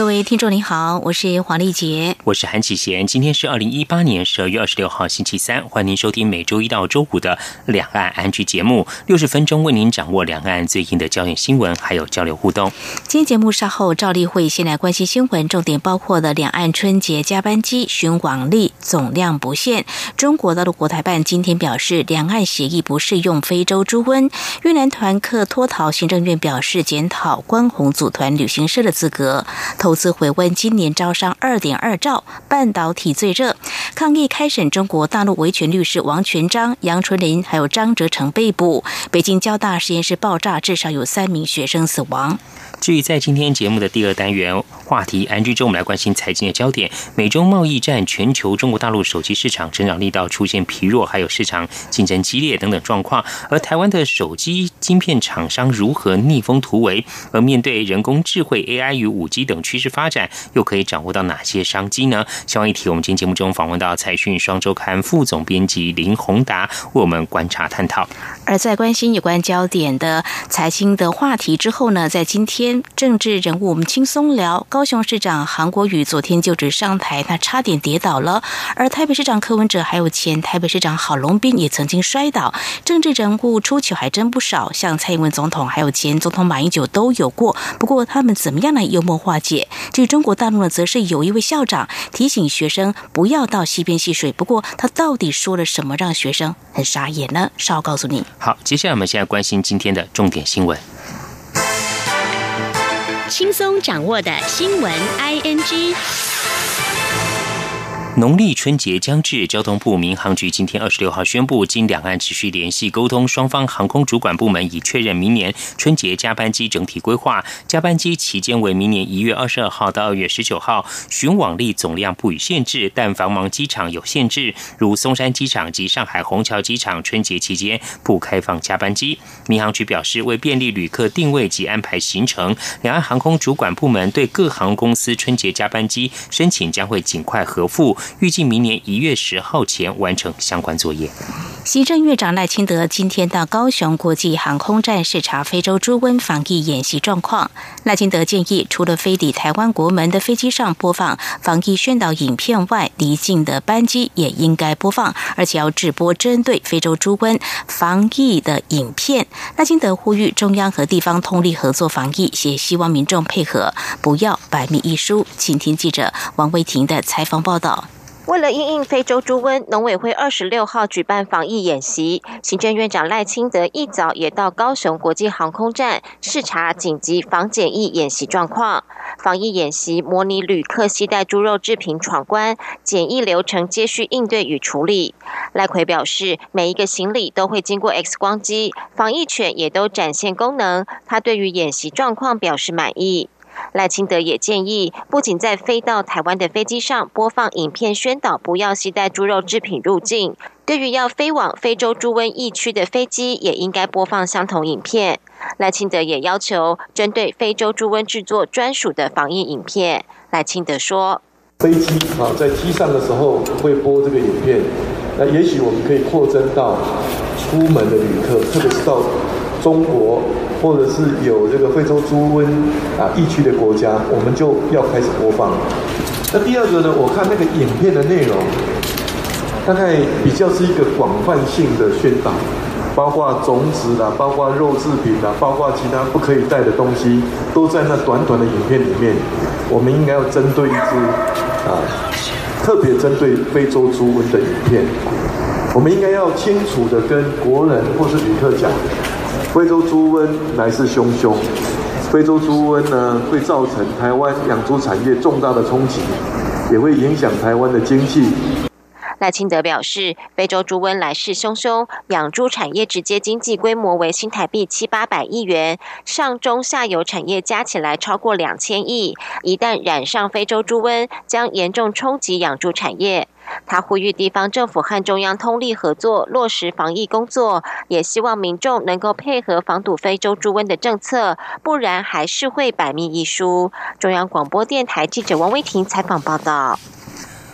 各位听众您好，我是黄丽杰，我是韩启贤。今天是二零一八年十二月二十六号星期三，欢迎您收听每周一到周五的两岸安居节目，六十分钟为您掌握两岸最近的焦点新闻，还有交流互动。今天节目稍后赵丽会先来关心新闻，重点包括了两岸春节加班机巡往力总量不限。中国大陆国台办今天表示，两岸协议不适用非洲猪瘟。越南团客脱逃，行政院表示检讨关宏组团旅行社的资格。投投资回温，今年招商二点二兆，半导体最热。抗议开审中国大陆维权律师王全章、杨春林还有张哲成被捕。北京交大实验室爆炸，至少有三名学生死亡。至于在今天节目的第二单元话题，安居中，我们来关心财经的焦点。美中贸易战，全球中国大陆手机市场成长力道出现疲弱，还有市场竞争激烈等等状况。而台湾的手机晶片厂商如何逆风突围？而面对人工智慧、AI 与五 G 等趋势发展，又可以掌握到哪些商机呢？相关议题，我们今天节目中访问到财讯双周刊副总编辑林宏达，为我们观察探讨。而在关心有关焦点的财经的话题之后呢，在今天。政治人物，我们轻松聊。高雄市长韩国瑜昨天就职上台，他差点跌倒了。而台北市长柯文哲还有前台北市长郝龙斌也曾经摔倒。政治人物出糗还真不少，像蔡英文总统还有前总统马英九都有过。不过他们怎么样来幽默化解？至于中国大陆呢，则是有一位校长提醒学生不要到溪边戏水。不过他到底说了什么，让学生很傻眼呢？稍后告诉你。好，接下来我们现在关心今天的重点新闻。轻松掌握的新闻，I N G。农历春节将至，交通部民航局今天二十六号宣布，经两岸持续联系沟通，双方航空主管部门已确认明年春节加班机整体规划。加班机期间为明年一月二十二号到二月十九号，巡往力总量不予限制，但繁忙机场有限制，如松山机场及上海虹桥机场，春节期间不开放加班机。民航局表示，为便利旅客定位及安排行程，两岸航空主管部门对各航空公司春节加班机申请将会尽快核复。预计明年一月十号前完成相关作业。行政院长赖清德今天到高雄国际航空站视察非洲猪瘟防疫演习状况。赖清德建议，除了飞抵台湾国门的飞机上播放防疫宣导影片外，离境的班机也应该播放，而且要直播针对非洲猪瘟防疫的影片。赖清德呼吁中央和地方通力合作防疫，也希望民众配合，不要百密一疏。请听记者王维婷的采访报道。为了应应非洲猪瘟，农委会二十六号举办防疫演习。行政院长赖清德一早也到高雄国际航空站视察紧急防检疫演习状况。防疫演习模拟旅客携带猪肉制品闯关，检疫流程接续应对与处理。赖奎表示，每一个行李都会经过 X 光机，防疫犬也都展现功能。他对于演习状况表示满意。赖清德也建议，不仅在飞到台湾的飞机上播放影片宣导不要携带猪肉制品入境，对于要飞往非洲猪瘟疫区的飞机，也应该播放相同影片。赖清德也要求针对非洲猪瘟制作专属的防疫影片。赖清德说：“飞机啊，在机上的时候会播这个影片，那也许我们可以扩增到出门的旅客，特别是到中国。”或者是有这个非洲猪瘟啊疫区的国家，我们就要开始播放。那第二个呢？我看那个影片的内容，大概比较是一个广泛性的宣导，包括种子啦，包括肉制品啦，包括其他不可以带的东西，都在那短短的影片里面。我们应该要针对一支啊，特别针对非洲猪瘟的影片，我们应该要清楚的跟国人或是旅客讲。非洲猪瘟来势汹汹，非洲猪瘟呢会造成台湾养猪产业重大的冲击，也会影响台湾的经济。赖清德表示，非洲猪瘟来势汹汹，养猪产业直接经济规模为新台币七八百亿元，上中下游产业加起来超过两千亿。一旦染上非洲猪瘟，将严重冲击养猪产业。他呼吁地方政府和中央通力合作，落实防疫工作，也希望民众能够配合防堵非洲猪瘟的政策，不然还是会百密一疏。中央广播电台记者王威婷采访报道。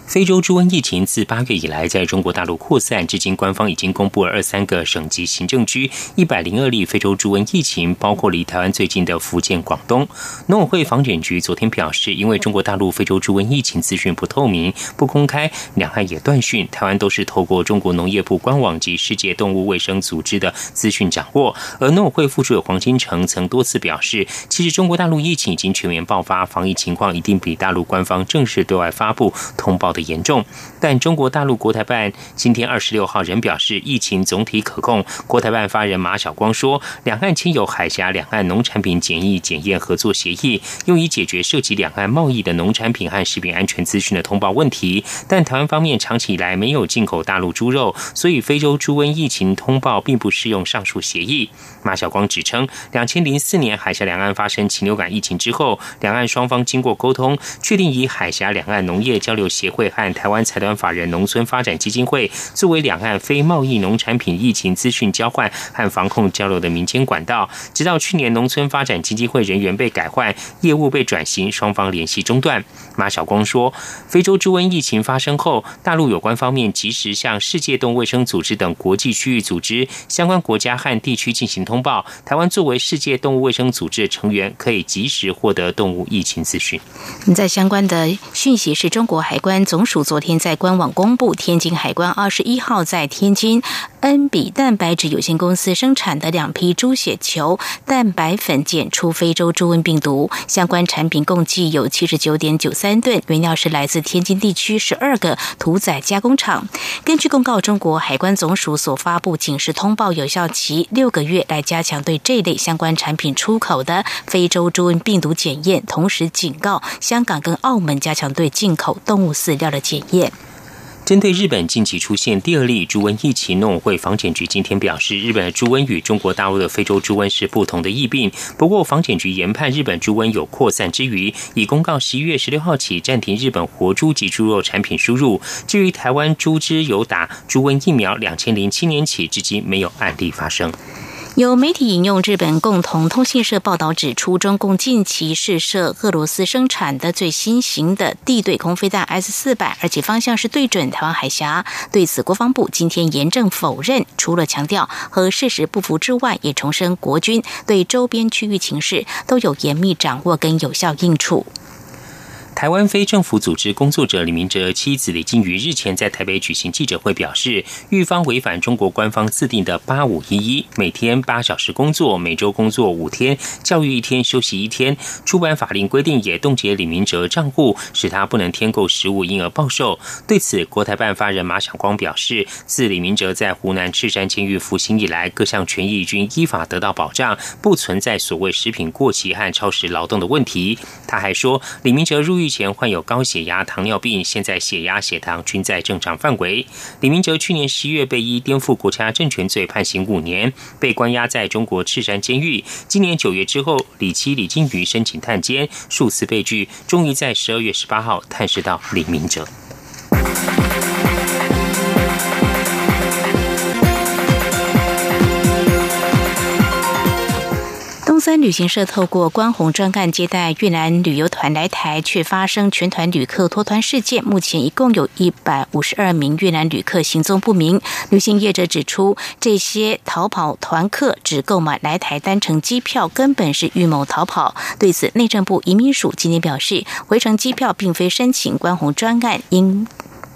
非洲猪瘟疫情自八月以来在中国大陆扩散，至今官方已经公布了二三个省级行政区一百零二例非洲猪瘟疫情，包括离台湾最近的福建、广东。农委会防检局昨天表示，因为中国大陆非洲猪瘟疫情资讯不透明、不公开，两岸也断讯，台湾都是透过中国农业部官网及世界动物卫生组织的资讯掌握。而农委会副主委黄金城曾多次表示，其实中国大陆疫情已经全面爆发，防疫情况一定比大陆官方正式对外发布通报。的严重，但中国大陆国台办今天二十六号仍表示疫情总体可控。国台办发言人马晓光说，两岸签有海峡两岸农产品检疫检验合作协议，用以解决涉及两岸贸易的农产品和食品安全资讯的通报问题。但台湾方面长期以来没有进口大陆猪肉，所以非洲猪瘟疫情通报并不适用上述协议。马晓光指称，两千零四年海峡两岸发生禽流感疫情之后，两岸双方经过沟通，确定以海峡两岸农业交流协会。和台湾财团法人农村发展基金会作为两岸非贸易农产品疫情资讯交换和防控交流的民间管道，直到去年农村发展基金会人员被改换，业务被转型，双方联系中断。马晓光说，非洲猪瘟疫情发生后，大陆有关方面及时向世界动物卫生组织等国际区域组织相关国家和地区进行通报。台湾作为世界动物卫生组织成员，可以及时获得动物疫情资讯。在相关的讯息是中国海关总。总署昨天在官网公布，天津海关二十一号在天津恩比蛋白质有限公司生产的两批猪血球蛋白粉检出非洲猪瘟病毒，相关产品共计有七十九点九三吨，原料是来自天津地区十二个屠宰加工厂。根据公告，中国海关总署所发布警示通报有效期六个月，来加强对这类相关产品出口的非洲猪瘟病毒检验，同时警告香港跟澳门加强对进口动物饲料。的检验。针对日本近期出现第二例猪瘟疫情，农委会防检局今天表示，日本的猪瘟与中国大陆的非洲猪瘟是不同的疫病。不过，防检局研判日本猪瘟有扩散之余，已公告十一月十六号起暂停日本活猪及猪肉产品输入。至于台湾猪只有打猪瘟疫苗，两千零七年起至今没有案例发生。有媒体引用日本共同通信社报道指出，中共近期试射俄罗斯生产的最新型的地对空飞弹 S 四百，而且方向是对准台湾海峡。对此，国防部今天严正否认，除了强调和事实不符之外，也重申国军对周边区域情势都有严密掌握跟有效应处。台湾非政府组织工作者李明哲妻子李金瑜日前在台北举行记者会，表示，狱方违反中国官方制定的“八五一一”，每天八小时工作，每周工作五天，教育一天，休息一天。出版法令规定也冻结李明哲账户，使他不能添购食物，因而暴瘦。对此，国台办发言人马晓光表示，自李明哲在湖南赤山监狱服刑以来，各项权益均依法得到保障，不存在所谓食品过期和超时劳动的问题。他还说，李明哲入狱。之前患有高血压、糖尿病，现在血压、血糖均在正常范围。李明哲去年十一月被依颠覆国家政权罪判刑五年，被关押在中国赤山监狱。今年九月之后，李妻李金瑜申请探监，数次被拒，终于在十二月十八号探视到李明哲。旅行社透过关红专干接待越南旅游团来台，却发生全团旅客脱团事件。目前一共有一百五十二名越南旅客行踪不明。旅行业者指出，这些逃跑团客只购买来台单程机票，根本是预谋逃跑。对此，内政部移民署今天表示，回程机票并非申请关红专案，应。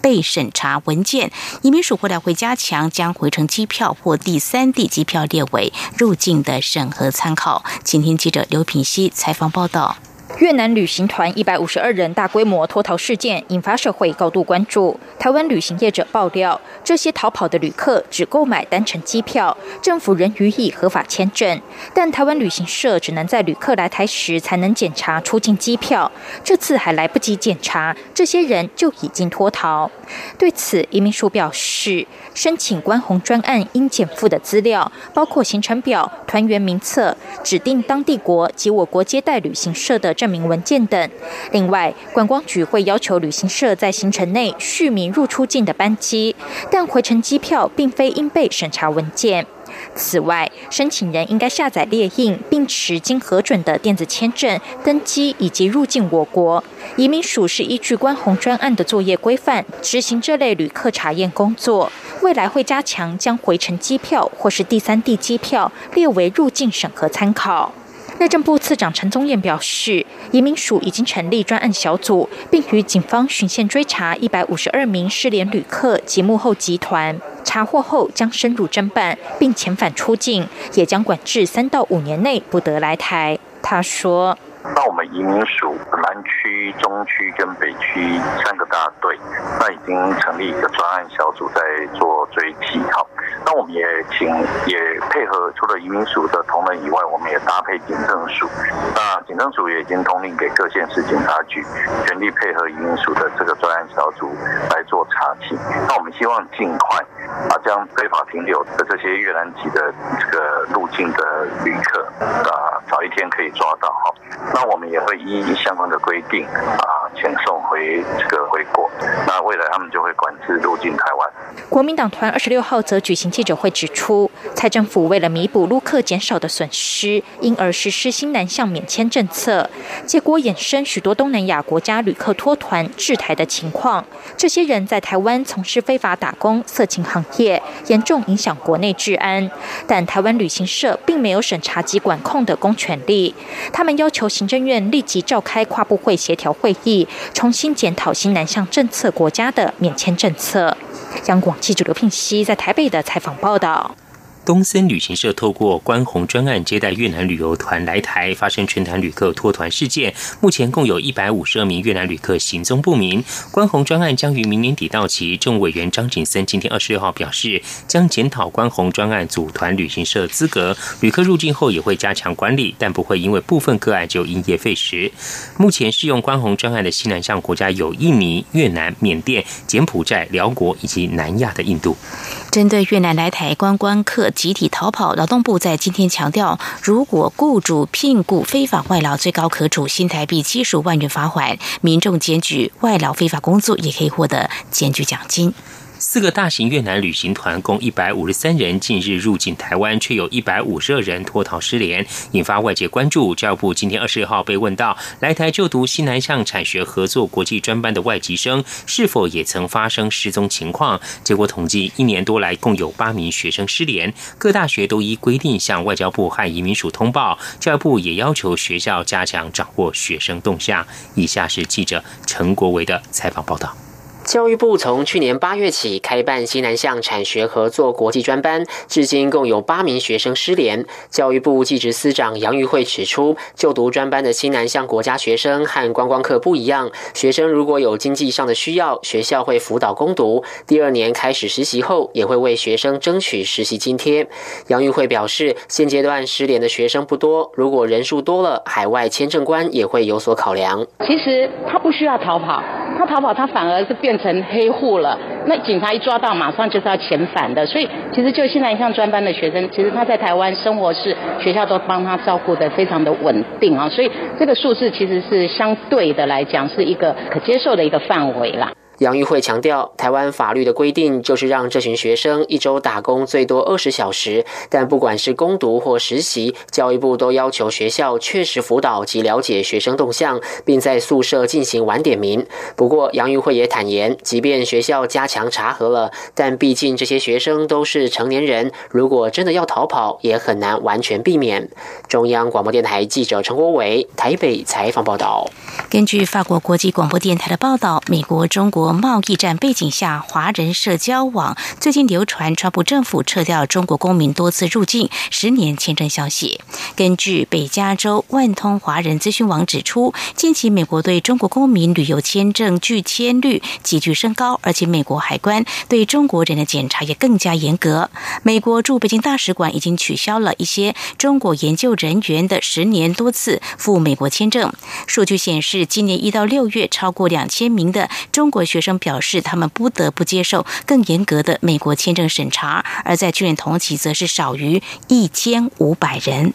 被审查文件，移民署未来会加强将回程机票或第三地机票列为入境的审核参考。请听记者刘品熙采访报道。越南旅行团一百五十二人大规模脱逃事件引发社会高度关注。台湾旅行业者爆料，这些逃跑的旅客只购买单程机票，政府仍予以合法签证，但台湾旅行社只能在旅客来台时才能检查出境机票。这次还来不及检查，这些人就已经脱逃。对此，移民署表示，申请关红专案应减负的资料包括行程表、团员名册、指定当地国及我国接待旅行社的证明文件等。另外，观光局会要求旅行社在行程内续名入出境的班机，但回程机票并非应被审查文件。此外，申请人应该下载列印并持经核准的电子签证登机以及入境我国。移民署是依据关红专案的作业规范执行这类旅客查验工作，未来会加强将回程机票或是第三地机票列为入境审核参考。内政部次长陈宗彦表示，移民署已经成立专案小组，并与警方巡线追查一百五十二名失联旅客及幕后集团，查获后将深入侦办，并遣返出境，也将管制三到五年内不得来台。他说。那我们移民署南区、中区跟北区三个大队，那已经成立一个专案小组在做追击。好，那我们也请也配合，除了移民署的同仁以外，我们也搭配警政署。那警政署也已经通令给各县市警察局，全力配合移民署的这个专案小组来做查缉。那我们希望尽快啊，将非法停留的这些越南籍的这个入境的旅客啊，早一天可以抓到哈。那我们也会依相关的规定啊，遣送回这个回国。那未来他们就会管制入境台湾。国民党团二十六号则举行记者会指出，蔡政府为了弥补陆客减少的损失，因而实施新南向免签政策，结果衍生许多东南亚国家旅客脱团制台的情况。这些人在台湾从事非法打工、色情行业，严重影响国内治安。但台湾旅行社并没有审查及管控的公权力，他们要求。行政院立即召开跨部会协调会议，重新检讨新南向政策国家的免签政策。央广记者刘聘熙在台北的采访报道。东森旅行社透过关红专案接待越南旅游团来台，发生全团旅客脱团事件。目前共有一百五十二名越南旅客行踪不明。关红专案将于明年底到期。政务委员张景森今天二十六号表示，将检讨关红专案组团旅行社资格，旅客入境后也会加强管理，但不会因为部分个案就因噎废食。目前适用关红专案的西南向国家有印尼、越南、缅甸、柬埔寨、辽国以及南亚的印度。针对越南来台观光客集体逃跑，劳动部在今天强调，如果雇主聘雇非法外劳，最高可处新台币七十五万元罚款；民众检举外劳非法工作，也可以获得检举奖金。四个大型越南旅行团共一百五十三人近日入境台湾，却有一百五十二人脱逃失联，引发外界关注。教育部今天二十六号被问到，来台就读西南向产学合作国际专班的外籍生是否也曾发生失踪情况？结果统计，一年多来共有八名学生失联，各大学都依规定向外交部和移民署通报。教育部也要求学校加强掌握学生动向。以下是记者陈国维的采访报道。教育部从去年八月起开办西南向产学合作国际专班，至今共有八名学生失联。教育部技职司长杨玉慧指出，就读专班的西南向国家学生和观光客不一样，学生如果有经济上的需要，学校会辅导攻读。第二年开始实习后，也会为学生争取实习津贴。杨玉慧表示，现阶段失联的学生不多，如果人数多了，海外签证官也会有所考量。其实他不需要逃跑，他逃跑他反而是变。变成黑户了，那警察一抓到，马上就是要遣返的。所以，其实就现在像专班的学生，其实他在台湾生活是学校都帮他照顾的非常的稳定啊。所以，这个数字其实是相对的来讲，是一个可接受的一个范围啦。杨玉慧强调，台湾法律的规定就是让这群学生一周打工最多二十小时，但不管是攻读或实习，教育部都要求学校确实辅导及了解学生动向，并在宿舍进行晚点名。不过，杨玉慧也坦言，即便学校加强查核了，但毕竟这些学生都是成年人，如果真的要逃跑，也很难完全避免。中央广播电台记者陈国伟台北采访报道。根据法国国际广播电台的报道，美国、中国。贸易战背景下，华人社交网最近流传川普政府撤掉中国公民多次入境十年签证消息。根据北加州万通华人资讯网指出，近期美国对中国公民旅游签证拒签率急剧升高，而且美国海关对中国人的检查也更加严格。美国驻北京大使馆已经取消了一些中国研究人员的十年多次赴美国签证。数据显示，今年一到六月，超过两千名的中国学学生表示，他们不得不接受更严格的美国签证审查，而在去年同期则是少于一千五百人。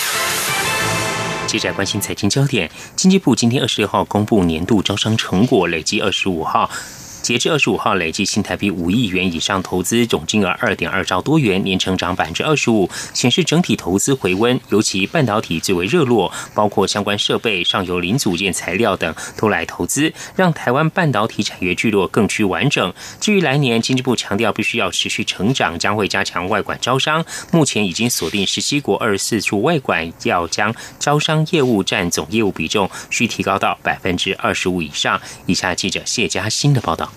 记者关心财经焦点，经济部今天二十六号公布年度招商成果，累计二十五号。截至二十五号，累计新台币五亿元以上投资总金额二点二兆多元，年成长百分之二十五，显示整体投资回温。尤其半导体最为热络，包括相关设备、上游零组件、材料等都来投资，让台湾半导体产业聚落更趋完整。至于来年，经济部强调必须要持续成长，将会加强外管招商。目前已经锁定十七国二十四处外管，要将招商业务占总业务比重需提高到百分之二十五以上。以下记者谢佳欣的报道。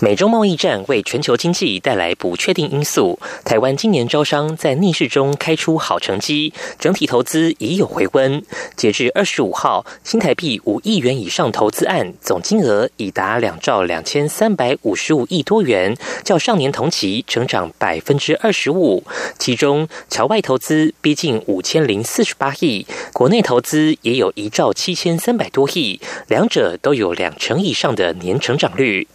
美中贸易战为全球经济带来不确定因素，台湾今年招商在逆势中开出好成绩，整体投资已有回温。截至二十五号，新台币五亿元以上投资案总金额已达两兆两千三百五十五亿多元，较上年同期成长百分之二十五。其中，侨外投资逼近五千零四十八亿，国内投资也有一兆七千三百多亿，两者都有两成以上的年成长率。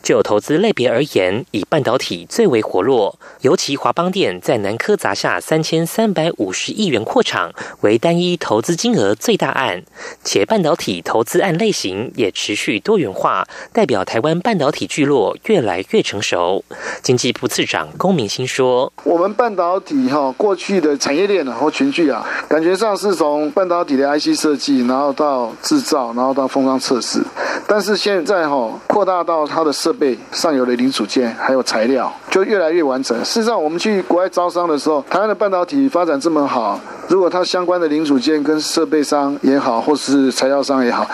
就投资类别而言，以半导体最为活络，尤其华邦电在南科砸下三千三百五十亿元扩厂，为单一投资金额最大案，且半导体投资案类型也持续多元化，代表台湾半导体聚落越来越成熟。经济部次长龚明鑫说：“我们半导体哈过去的产业链啊或群聚啊，感觉上是从半导体的 IC 设计，然后到制造，然后到封装测试，但是现在哈扩大到。”它的设备上游的零组件还有材料就越来越完整。事实上，我们去国外招商的时候，台湾的半导体发展这么好，如果它相关的零组件跟设备商也好，或是材料商也好。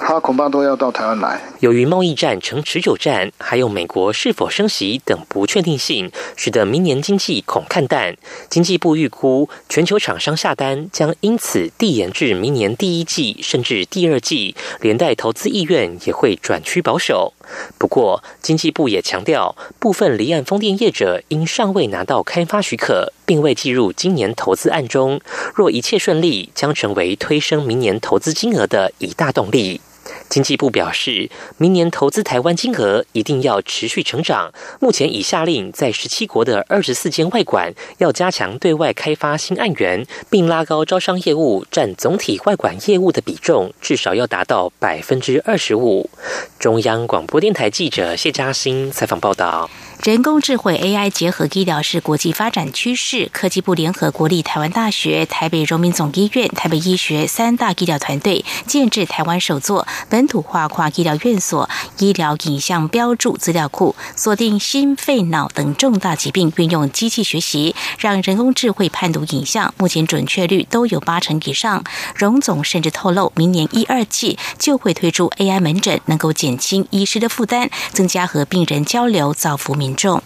他恐怕都要到台湾来。由于贸易战成持久战，还有美国是否升息等不确定性，使得明年经济恐看淡。经济部预估，全球厂商下单将因此递延至明年第一季甚至第二季，连带投资意愿也会转趋保守。不过，经济部也强调，部分离岸风电业者因尚未拿到开发许可，并未计入今年投资案中。若一切顺利，将成为推升明年投资金额的一大动力。经济部表示，明年投资台湾金额一定要持续成长。目前已下令，在十七国的二十四间外馆要加强对外开发新案源，并拉高招商业务占总体外管业务的比重，至少要达到百分之二十五。中央广播电台记者谢嘉欣采访报道。人工智慧 AI 结合医疗是国际发展趋势。科技部联合国立台湾大学、台北荣民总医院、台北医学三大医疗团队，建制台湾首座本土化跨医疗院所医疗影像标注资料库，锁定心肺脑等重大疾病，运用机器学习，让人工智慧判读影像，目前准确率都有八成以上。荣总甚至透露，明年一二季就会推出 AI 门诊，能够减轻医师的负担，增加和病人交流，造福民。民众。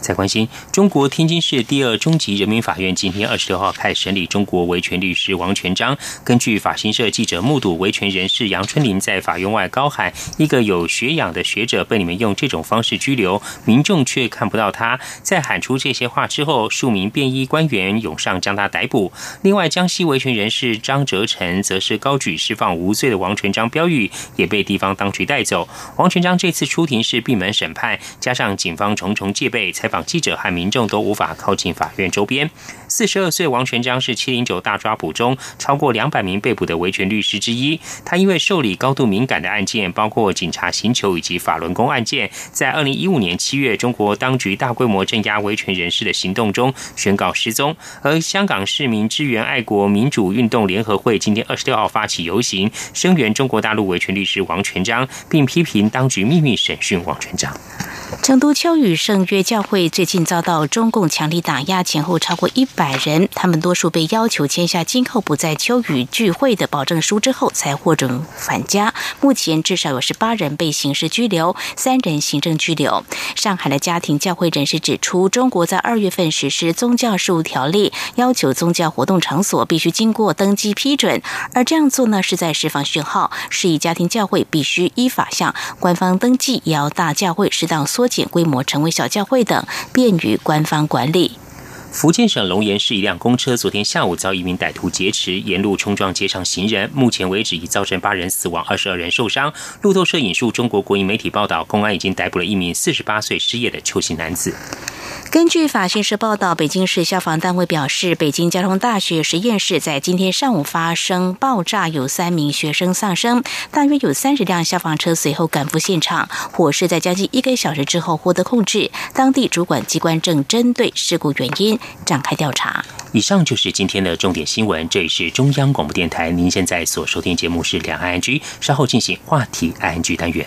再关心，中国天津市第二中级人民法院今天二十六号开审理中国维权律师王全章。根据法新社记者目睹，维权人士杨春林在法院外高喊：“一个有学养的学者被你们用这种方式拘留，民众却看不到他。”在喊出这些话之后，数名便衣官员涌上将他逮捕。另外，江西维权人士张哲成则是高举释放无罪的王全章标语，也被地方当局带走。王全章这次出庭是闭门审判，加上警方重重戒备，才访记者和民众都无法靠近法院周边。四十二岁王全章是七零九大抓捕中超过两百名被捕的维权律师之一。他因为受理高度敏感的案件，包括警察刑求以及法轮功案件，在二零一五年七月，中国当局大规模镇压维权人士的行动中宣告失踪。而香港市民支援爱国民主运动联合会今天二十六号发起游行，声援中国大陆维权律师王全章，并批评当局秘密审讯王全章。成都秋雨圣约教会最近遭到中共强力打压，前后超过一百人，他们多数被要求签下今后不在秋雨聚会的保证书之后，才获准返家。目前至少有十八人被刑事拘留，三人行政拘留。上海的家庭教会人士指出，中国在二月份实施宗教事务条例，要求宗教活动场所必须经过登记批准，而这样做呢，是在释放讯号，示意家庭教会必须依法向官方登记，也要大教会适当。缩减规模，成为小教会等，便于官方管理。福建省龙岩市一辆公车昨天下午遭一名歹徒劫持，沿路冲撞街上行人，目前为止已造成八人死亡，二十二人受伤。路透社引述中国国营媒体报道，公安已经逮捕了一名四十八岁失业的邱姓男子。根据法新社报道，北京市消防单位表示，北京交通大学实验室在今天上午发生爆炸，有三名学生丧生，大约有三十辆消防车随后赶赴现场，火势在将近一个小时之后获得控制。当地主管机关正针对事故原因展开调查。以上就是今天的重点新闻，这里是中央广播电台，您现在所收听节目是两岸 I G，稍后进行话题 I N G 单元。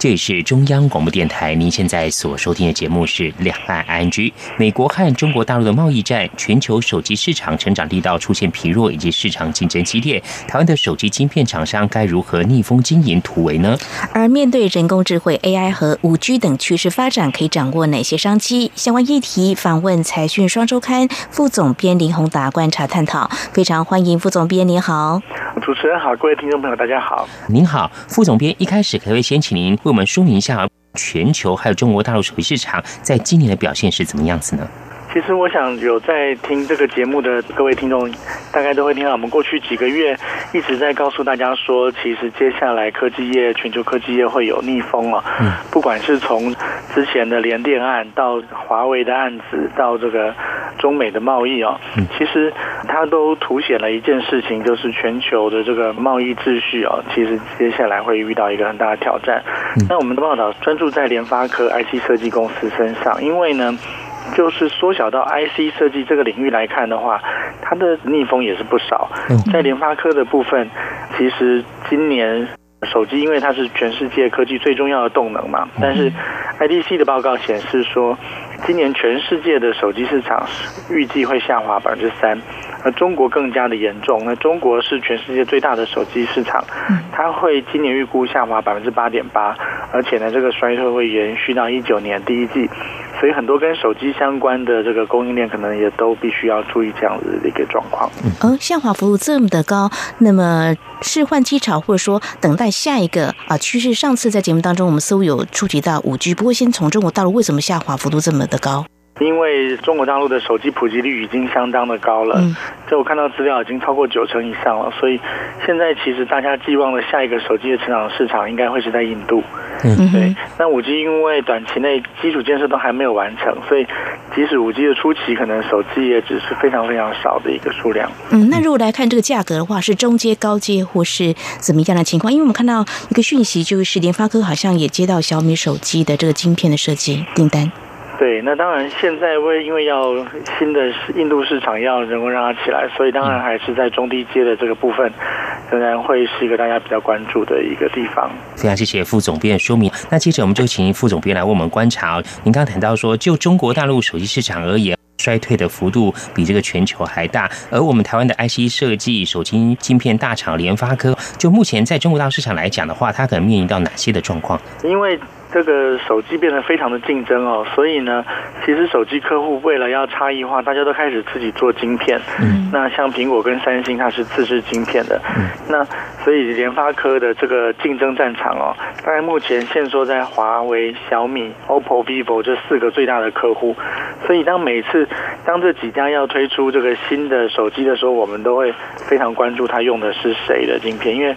这里是中央广播电台，您现在所收听的节目是《两岸 ING》。美国和中国大陆的贸易战，全球手机市场成长力道出现疲弱，以及市场竞争激烈。台湾的手机晶片厂商该如何逆风经营突围呢？而面对人工智慧、AI 和五 G 等趋势发展，可以掌握哪些商机？相关议题访问财讯双周刊副总编林宏达观察探讨。非常欢迎副总编，您好。主持人好，各位听众朋友，大家好。您好，副总编。一开始可不可以先请您为我们说明一下全球还有中国大陆手机市场在今年的表现是怎么样子呢？其实我想有在听这个节目的各位听众，大概都会听到我们过去几个月一直在告诉大家说，其实接下来科技业、全球科技业会有逆风了。嗯，不管是从之前的联电案到华为的案子，到这个中美的贸易哦，其实它都凸显了一件事情，就是全球的这个贸易秩序哦，其实接下来会遇到一个很大的挑战。那我们的报道专注在联发科 IC 设计公司身上，因为呢。就是缩小到 IC 设计这个领域来看的话，它的逆风也是不少。在联发科的部分，其实今年手机因为它是全世界科技最重要的动能嘛，但是 IDC 的报告显示说，今年全世界的手机市场预计会下滑百分之三。而中国更加的严重。那中国是全世界最大的手机市场，它会今年预估下滑百分之八点八，而且呢，这个衰退会延续到一九年第一季。所以很多跟手机相关的这个供应链，可能也都必须要注意这样子的一个状况。嗯下滑幅度这么的高，那么是换机潮，或者说等待下一个啊趋势？上次在节目当中，我们似乎有触及到五 G，不过先从中国大陆为什么下滑幅度这么的高？因为中国大陆的手机普及率已经相当的高了，这我看到资料已经超过九成以上了，所以现在其实大家寄望的下一个手机的成长市场应该会是在印度。嗯，对。那五 G 因为短期内基础建设都还没有完成，所以即使五 G 的初期，可能手机也只是非常非常少的一个数量。嗯，那如果来看这个价格的话，是中阶、高阶或是怎么样的情况？因为我们看到一个讯息，就是联发科好像也接到小米手机的这个晶片的设计订单。对，那当然，现在为因为要新的印度市场要能够让它起来，所以当然还是在中低阶的这个部分，仍然会是一个大家比较关注的一个地方。非常谢谢副总编说明。那接着我们就请副总编来为我们观察。您刚刚谈到说，就中国大陆手机市场而言，衰退的幅度比这个全球还大，而我们台湾的 IC 设计手机晶片大厂联发科，就目前在中国大陆市场来讲的话，它可能面临到哪些的状况？因为这个手机变得非常的竞争哦，所以呢，其实手机客户为了要差异化，大家都开始自己做晶片。嗯，那像苹果跟三星，它是自制晶片的。嗯，那所以联发科的这个竞争战场哦，大概目前限缩在华为、小米、OPPO、vivo 这四个最大的客户。所以当每次当这几家要推出这个新的手机的时候，我们都会非常关注它用的是谁的晶片，因为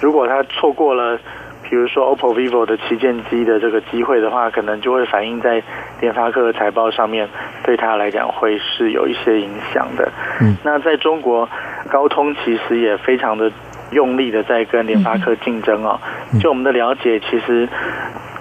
如果它错过了。比如说 OPPO、vivo 的旗舰机的这个机会的话，可能就会反映在联发科的财报上面，对它来讲会是有一些影响的。嗯，那在中国，高通其实也非常的用力的在跟联发科竞争哦。就我们的了解，其实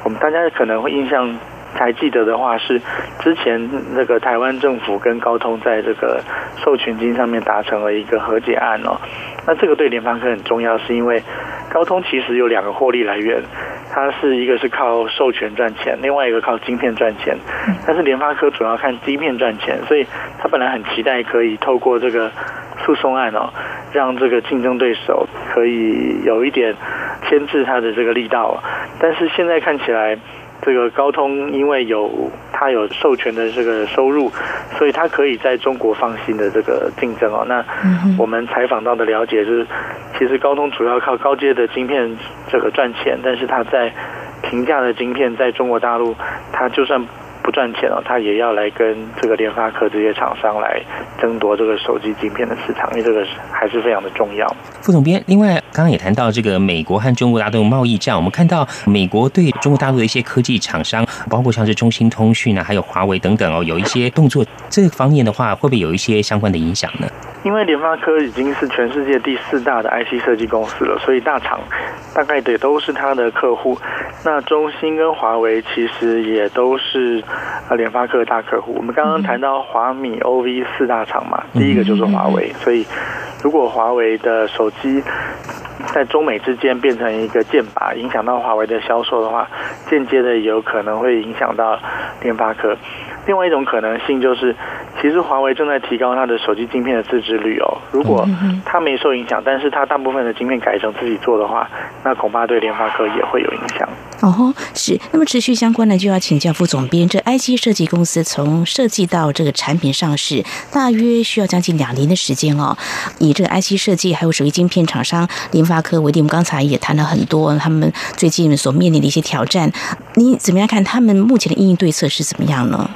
我们大家可能会印象还记得的话，是之前那个台湾政府跟高通在这个授权金上面达成了一个和解案哦。那这个对联发科很重要，是因为。高通其实有两个获利来源，它是一个是靠授权赚钱，另外一个靠晶片赚钱。但是联发科主要看晶片赚钱，所以他本来很期待可以透过这个诉讼案哦，让这个竞争对手可以有一点牵制他的这个力道。但是现在看起来。这个高通因为有它有授权的这个收入，所以它可以在中国放心的这个竞争哦。那我们采访到的了解是，其实高通主要靠高阶的晶片这个赚钱，但是它在平价的晶片在中国大陆，它就算。不赚钱了，他也要来跟这个联发科这些厂商来争夺这个手机晶片的市场，因为这个还是非常的重要。副总编，另外刚刚也谈到这个美国和中国大陆贸易战，我们看到美国对中国大陆的一些科技厂商，包括像是中兴通讯啊，还有华为等等哦，有一些动作，这方面的话，会不会有一些相关的影响呢？因为联发科已经是全世界第四大的 IC 设计公司了，所以大厂大概也都是他的客户。那中兴跟华为其实也都是啊联发科的大客户。我们刚刚谈到华米 OV 四大厂嘛，第一个就是华为。所以如果华为的手机在中美之间变成一个剑拔，影响到华为的销售的话，间接的有可能会影响到联发科。另外一种可能性就是。其实华为正在提高它的手机晶片的自制率哦。如果它没受影响，但是它大部分的晶片改成自己做的话，那恐怕对联发科也会有影响。哦，是。那么持续相关的就要请教副总编，这 IC 设计公司从设计到这个产品上市，大约需要将近两年的时间哦。以这个 IC 设计还有手机晶片厂商联发科为例，我们刚才也谈了很多他们最近所面临的一些挑战。你怎么样看他们目前的应对对策是怎么样呢？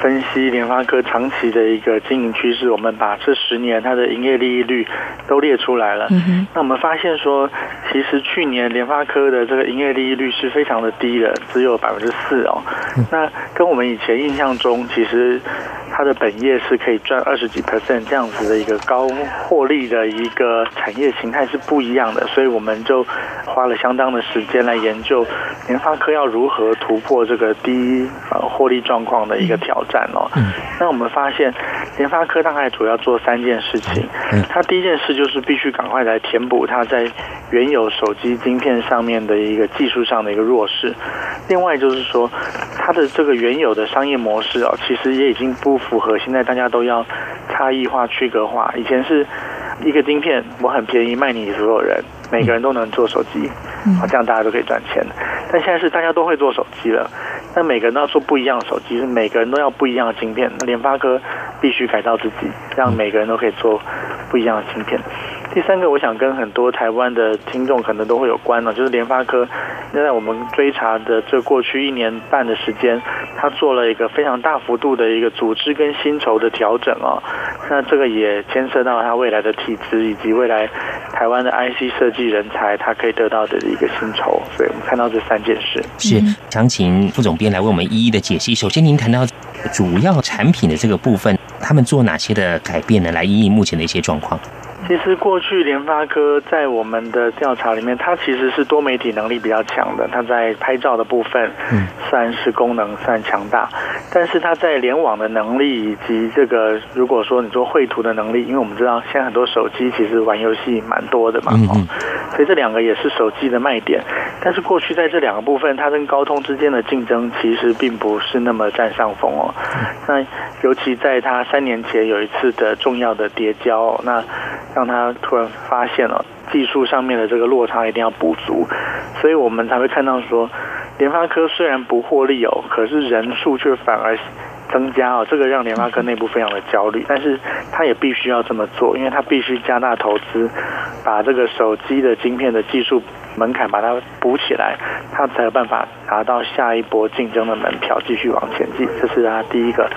分析联发科长期的一个经营趋势，我们把这十年它的营业利率都列出来了。那我们发现说，其实去年联发科的这个营业利率是非常的低的，只有百分之四哦。那跟我们以前印象中，其实它的本业是可以赚二十几 percent 这样子的一个高获利的一个产业形态是不一样的，所以我们就花了相当的时间来研究联发科要如何突破这个低呃获利状况的一个挑战哦。那我们发现联发科大概主要做三件事情，嗯。它第一件事就是必须赶快来填补它在原有手机晶片上面的一个技术上的一个弱势，另外就是说它的这个原有的商业模式哦，其实也已经不符合现在大家都要差异化、区隔化。以前是一个晶片，我很便宜卖你所有人，每个人都能做手机，好，这样大家都可以赚钱。但现在是大家都会做手机了，那每个人都要做不一样的手机，是每个人都要不一样的芯片。那联发科必须改造自己，让每个人都可以做不一样的芯片。第三个，我想跟很多台湾的听众可能都会有关呢，就是联发科在我们追查的这过去一年半的时间，它做了一个非常大幅度的一个组织跟薪酬的调整哦。那这个也牵涉到它未来的体制以及未来台湾的 IC 设计人才，他可以得到的一个薪酬。所以我们看到这三件事，是想请副总编来为我们一一的解析。首先，您谈到主要产品的这个部分，他们做哪些的改变呢？来应应目前的一些状况。其实过去联发科在我们的调查里面，它其实是多媒体能力比较强的。它在拍照的部分，嗯，算是功能算强大，但是它在联网的能力以及这个，如果说你做绘图的能力，因为我们知道现在很多手机其实玩游戏蛮多的嘛，哦，所以这两个也是手机的卖点。但是过去在这两个部分，它跟高通之间的竞争其实并不是那么占上风哦。那尤其在它三年前有一次的重要的叠交，那让他突然发现了技术上面的这个落差一定要补足，所以我们才会看到说，联发科虽然不获利哦，可是人数却反而增加哦，这个让联发科内部非常的焦虑，但是他也必须要这么做，因为他必须加大投资，把这个手机的晶片的技术。门槛把它补起来，他才有办法拿到下一波竞争的门票，继续往前进。这是他第一个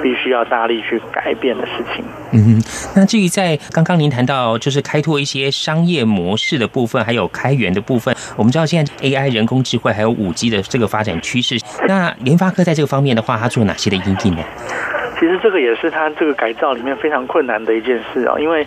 必须要大力去改变的事情。嗯，那至于在刚刚您谈到就是开拓一些商业模式的部分，还有开源的部分，我们知道现在 AI 人工智慧还有五 G 的这个发展趋势，那联发科在这个方面的话，它做哪些的应用呢？其实这个也是它这个改造里面非常困难的一件事啊，因为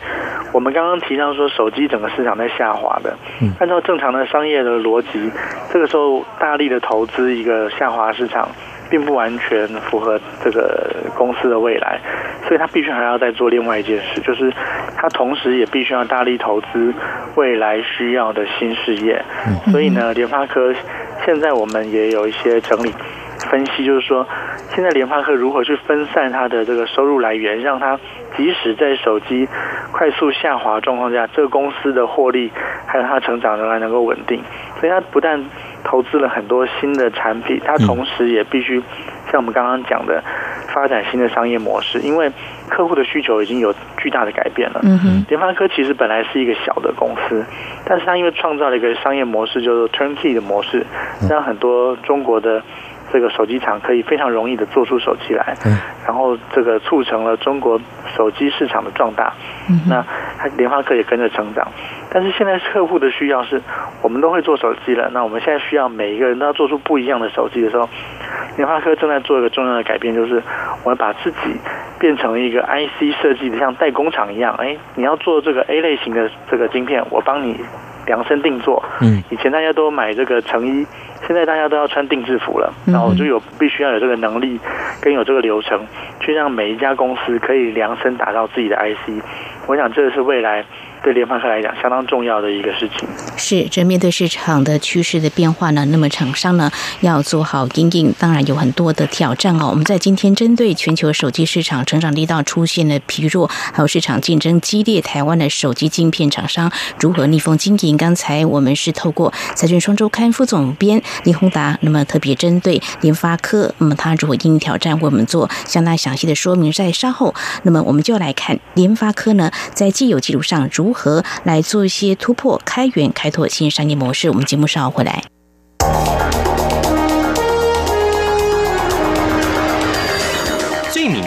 我们刚刚提到说手机整个市场在下滑的，按照正常的商业的逻辑，这个时候大力的投资一个下滑市场，并不完全符合这个公司的未来，所以他必须还要再做另外一件事，就是他同时也必须要大力投资未来需要的新事业。所以呢，联发科现在我们也有一些整理分析，就是说。现在联发科如何去分散它的这个收入来源，让它即使在手机快速下滑状况下，这个公司的获利还有它成长仍然能够稳定。所以它不但投资了很多新的产品，它同时也必须像我们刚刚讲的，发展新的商业模式，因为客户的需求已经有巨大的改变了。嗯哼，联发科其实本来是一个小的公司，但是它因为创造了一个商业模式，叫做 turnkey 的模式，让很多中国的。这个手机厂可以非常容易的做出手机来，然后这个促成了中国手机市场的壮大。那它联发科也跟着成长，但是现在客户的需要是，我们都会做手机了，那我们现在需要每一个人都要做出不一样的手机的时候，联发科正在做一个重要的改变，就是我们把自己变成一个 IC 设计的像代工厂一样。哎，你要做这个 A 类型的这个晶片，我帮你量身定做。嗯，以前大家都买这个成衣。现在大家都要穿定制服了，然后就有必须要有这个能力，跟有这个流程，去让每一家公司可以量身打造自己的 IC。我想这是未来。对联发科来讲，相当重要的一个事情是，这面对市场的趋势的变化呢，那么厂商呢要做好应应，当然有很多的挑战哦。我们在今天针对全球手机市场成长力道出现了疲弱，还有市场竞争激烈，台湾的手机晶片厂商如何逆风经营？刚才我们是透过财讯双周刊副总编林宏达，那么特别针对联发科，那么他如何应挑战，为我们做相当详细的说明。在稍后，那么我们就来看联发科呢，在既有基础上如和来做一些突破、开源、开拓新商业模式。我们节目稍后回来。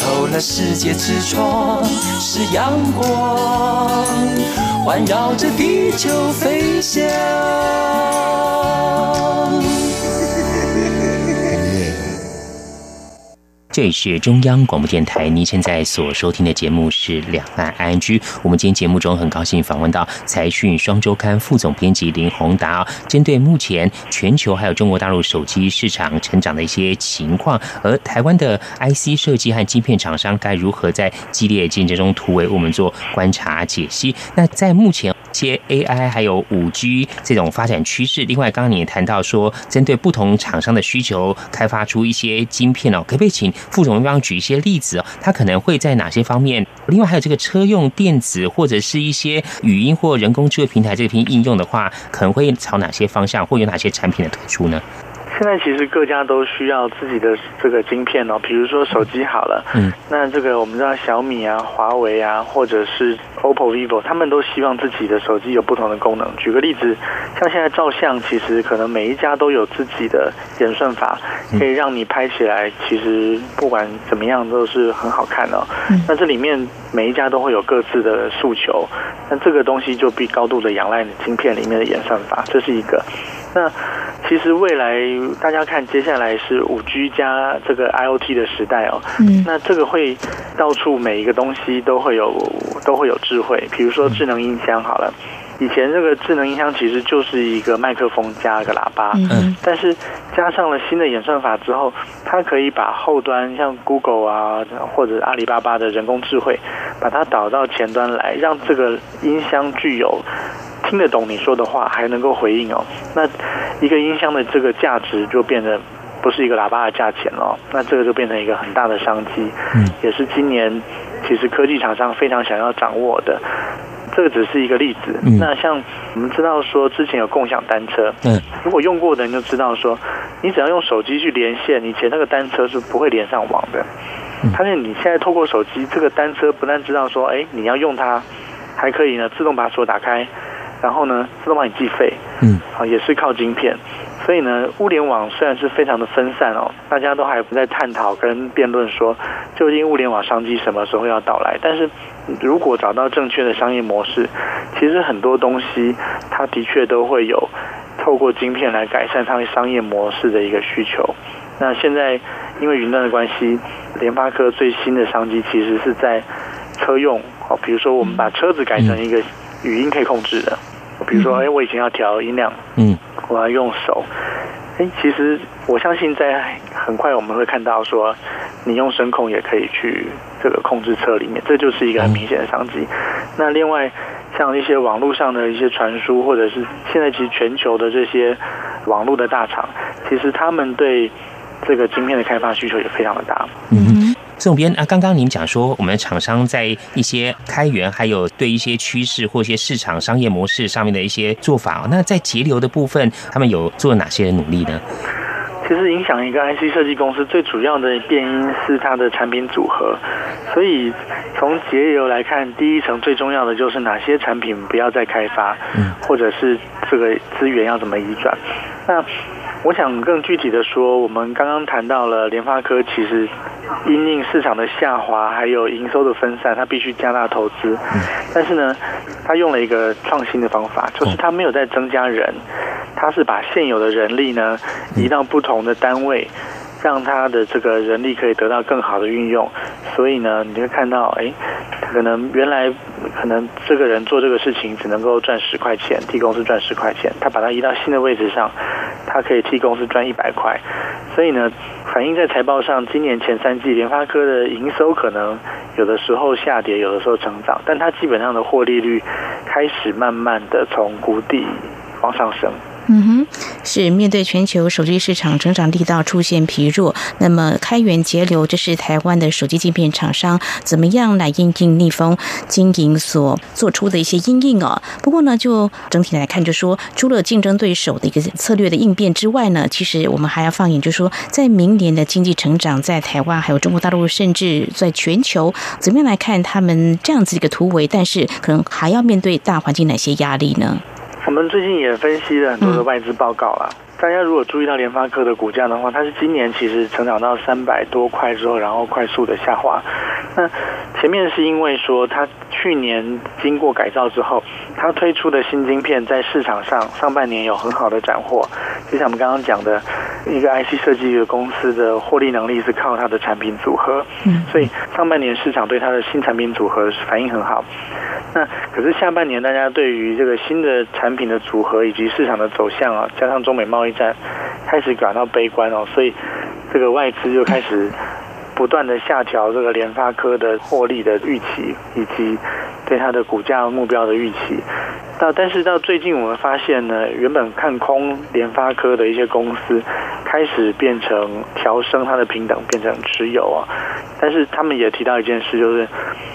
透了世界之窗，是阳光环绕着地球飞翔。这里是中央广播电台，您现在所收听的节目是《两岸 ING》。我们今天节目中很高兴访问到财讯双周刊副总编辑林宏达，针对目前全球还有中国大陆手机市场成长的一些情况，而台湾的 IC 设计和晶片厂商该如何在激烈竞争中突围，我们做观察解析。那在目前些 AI 还有五 G 这种发展趋势，另外刚刚你也谈到说，针对不同厂商的需求，开发出一些晶片哦，可不可以请？副总，帮举一些例子哦，它可能会在哪些方面？另外还有这个车用电子或者是一些语音或人工智能平台这篇应用的话，可能会朝哪些方向，会有哪些产品的推出呢？现在其实各家都需要自己的这个晶片哦，比如说手机好了，嗯，那这个我们知道小米啊、华为啊，或者是 OPPO、vivo，他们都希望自己的手机有不同的功能。举个例子，像现在照相，其实可能每一家都有自己的演算法，可以让你拍起来，其实不管怎么样都是很好看哦。那这里面每一家都会有各自的诉求，那这个东西就必高度的仰赖你晶片里面的演算法，这是一个。那其实未来大家看，接下来是五 G 加这个 IOT 的时代哦。嗯。那这个会到处每一个东西都会有都会有智慧，比如说智能音箱好了。以前这个智能音箱其实就是一个麦克风加一个喇叭。嗯。但是加上了新的演算法之后，它可以把后端像 Google 啊或者阿里巴巴的人工智慧，把它导到前端来，让这个音箱具有。听得懂你说的话，还能够回应哦。那一个音箱的这个价值就变得不是一个喇叭的价钱了。那这个就变成一个很大的商机，嗯，也是今年其实科技厂商非常想要掌握的。这个只是一个例子。那像我们知道说之前有共享单车，嗯，如果用过的人就知道说，你只要用手机去连线，以前那个单车是不会连上网的。但是你现在透过手机，这个单车不但知道说，哎，你要用它，还可以呢自动把锁打开。然后呢，自动帮你计费，嗯，好，也是靠晶片，所以呢，物联网虽然是非常的分散哦，大家都还不在探讨跟辩论说，究竟物联网商机什么时候要到来？但是如果找到正确的商业模式，其实很多东西它的确都会有透过晶片来改善它的商业模式的一个需求。那现在因为云端的关系，联发科最新的商机其实是在车用，哦，比如说我们把车子改成一个语音可以控制的。比如说，哎，我以前要调音量，嗯，我要用手，哎，其实我相信在很快我们会看到说，你用声控也可以去这个控制车里面，这就是一个很明显的商机。那另外，像一些网络上的一些传输，或者是现在其实全球的这些网络的大厂，其实他们对这个晶片的开发需求也非常的大。嗯。这边啊，刚刚您讲说，我们厂商在一些开源，还有对一些趋势或一些市场商业模式上面的一些做法，那在节流的部分，他们有做哪些努力呢？其实影响一个 IC 设计公司最主要的变因是它的产品组合，所以从节流来看，第一层最重要的就是哪些产品不要再开发，嗯，或者是这个资源要怎么移转。那我想更具体的说，我们刚刚谈到了联发科，其实因应市场的下滑，还有营收的分散，它必须加大投资。但是呢，它用了一个创新的方法，就是它没有在增加人，它是把现有的人力呢移到不同的单位。让他的这个人力可以得到更好的运用，所以呢，你会看到，哎，可能原来可能这个人做这个事情只能够赚十块钱，替公司赚十块钱，他把它移到新的位置上，他可以替公司赚一百块，所以呢，反映在财报上，今年前三季联发科的营收可能有的时候下跌，有的时候成长，但它基本上的获利率开始慢慢的从谷底往上升。嗯哼，是面对全球手机市场成长力道出现疲弱，那么开源节流，这是台湾的手机镜片厂商怎么样来应应逆风经营所做出的一些应应哦。不过呢，就整体来看，就说除了竞争对手的一个策略的应变之外呢，其实我们还要放眼，就说在明年的经济成长，在台湾还有中国大陆，甚至在全球，怎么样来看他们这样子一个突围？但是可能还要面对大环境哪些压力呢？我们最近也分析了很多的外资报告了。大家如果注意到联发科的股价的话，它是今年其实成长到三百多块之后，然后快速的下滑。那前面是因为说它去年经过改造之后，它推出的新晶片在市场上上半年有很好的斩获。就像我们刚刚讲的，一个 IC 设计的公司的获利能力是靠它的产品组合。嗯，所以上半年市场对它的新产品组合反应很好。那可是下半年大家对于这个新的产品的组合以及市场的走向啊，加上中美贸易。战开始感到悲观哦，所以这个外资就开始不断的下调这个联发科的获利的预期，以及对它的股价目标的预期。到但是到最近我们发现呢，原本看空联发科的一些公司，开始变成调升它的平等，变成持有啊。但是他们也提到一件事，就是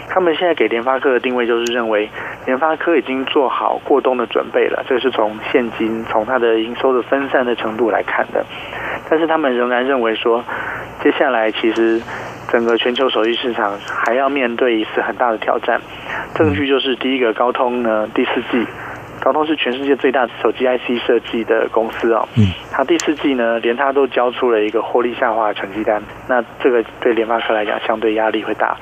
他们现在给联发科的定位就是认为。联发科已经做好过冬的准备了，这是从现金、从它的营收的分散的程度来看的。但是他们仍然认为说，接下来其实整个全球手机市场还要面对一次很大的挑战。证据就是第一个，高通呢第四季，高通是全世界最大手机 IC 设计的公司哦。嗯。它第四季呢，连它都交出了一个获利下滑的成绩单，那这个对联发科来讲相对压力会大。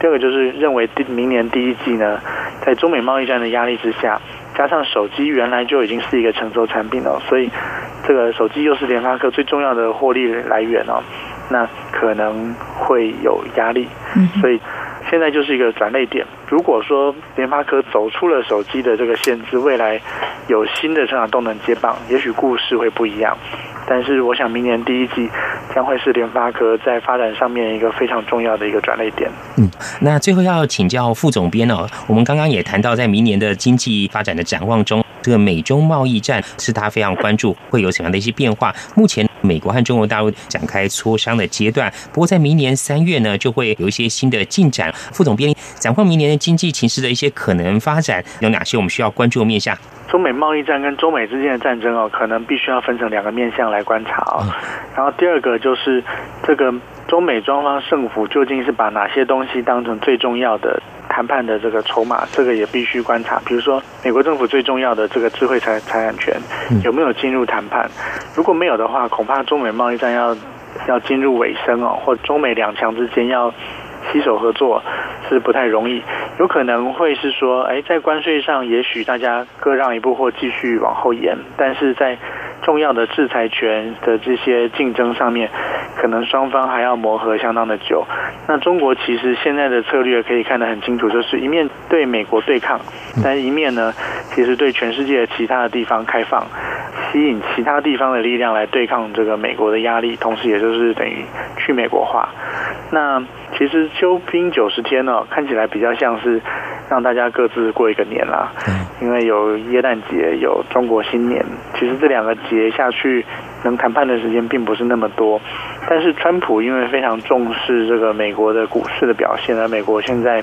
第二个就是认为第明年第一季呢。在中美贸易战的压力之下，加上手机原来就已经是一个成熟产品了，所以这个手机又是联发科最重要的获利来源哦，那可能会有压力。嗯所以现在就是一个转类点。如果说联发科走出了手机的这个限制，未来有新的成长动能接棒，也许故事会不一样。但是我想明年第一季将会是联发科在发展上面一个非常重要的一个转类点。嗯，那最后要请教副总编哦，我们刚刚也谈到在明年的经济发展的展望中，这个美中贸易战是他非常关注，会有什么样的一些变化？目前美国和中国大陆展开磋商的阶段，不过在明年三月呢，就会有一些新的进展。副总编展望明年的经济形势的一些可能发展，有哪些我们需要关注的面向？中美贸易战跟中美之间的战争哦，可能必须要分成两个面向来观察哦。然后第二个就是这个中美双方政府究竟是把哪些东西当成最重要的谈判的这个筹码，这个也必须观察。比如说美国政府最重要的这个智慧财财产权有没有进入谈判？如果没有的话，恐怕中美贸易战要要进入尾声哦，或中美两强之间要。携手合作是不太容易，有可能会是说，哎，在关税上也许大家各让一步或继续往后延，但是在重要的制裁权的这些竞争上面，可能双方还要磨合相当的久。那中国其实现在的策略可以看得很清楚，就是一面对美国对抗，但一面呢，其实对全世界其他的地方开放，吸引其他地方的力量来对抗这个美国的压力，同时也就是等于去美国化。那其实休兵九十天呢，看起来比较像是让大家各自过一个年啦。因为有耶诞节，有中国新年，其实这两个节下去，能谈判的时间并不是那么多。但是川普因为非常重视这个美国的股市的表现，而美国现在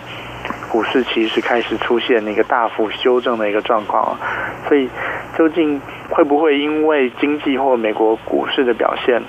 股市其实开始出现一个大幅修正的一个状况，所以究竟会不会因为经济或美国股市的表现？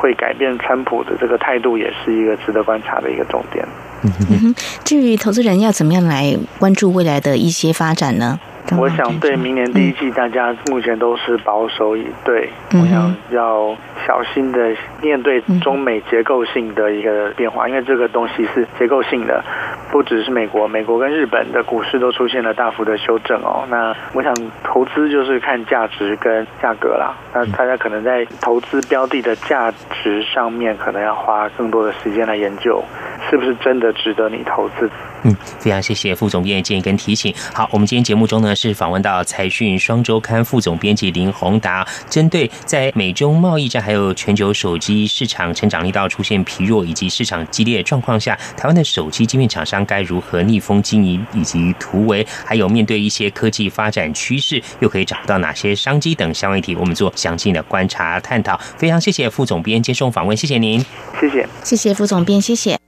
会改变川普的这个态度，也是一个值得观察的一个重点。嗯哼，至于投资人要怎么样来关注未来的一些发展呢？我想对明年第一季，大家目前都是保守以对。我想要小心的面对中美结构性的一个变化，因为这个东西是结构性的，不只是美国，美国跟日本的股市都出现了大幅的修正哦。那我想投资就是看价值跟价格啦。那大家可能在投资标的的价值上面，可能要花更多的时间来研究，是不是真的值得你投资。嗯，非常谢谢副总编的建议跟提醒。好，我们今天节目中呢是访问到财讯双周刊副总编辑林宏达，针对在美中贸易战还有全球手机市场成长力道出现疲弱以及市场激烈状况下，台湾的手机晶片厂商该如何逆风经营以及突围，还有面对一些科技发展趋势，又可以找到哪些商机等相关议题，我们做详尽的观察探讨。非常谢谢副总编接受访问，谢谢您，谢谢，谢谢副总编，谢谢。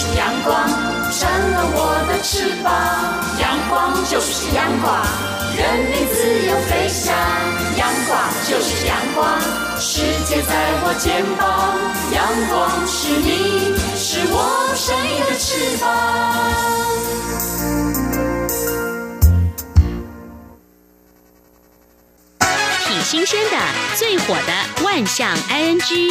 是阳光，扇了我的翅膀。阳光就是阳光，任你自由飞翔。阳光就是阳光，世界在我肩膀。阳光是你，是我生命的翅膀。挺新鲜的，最火的万象 ING。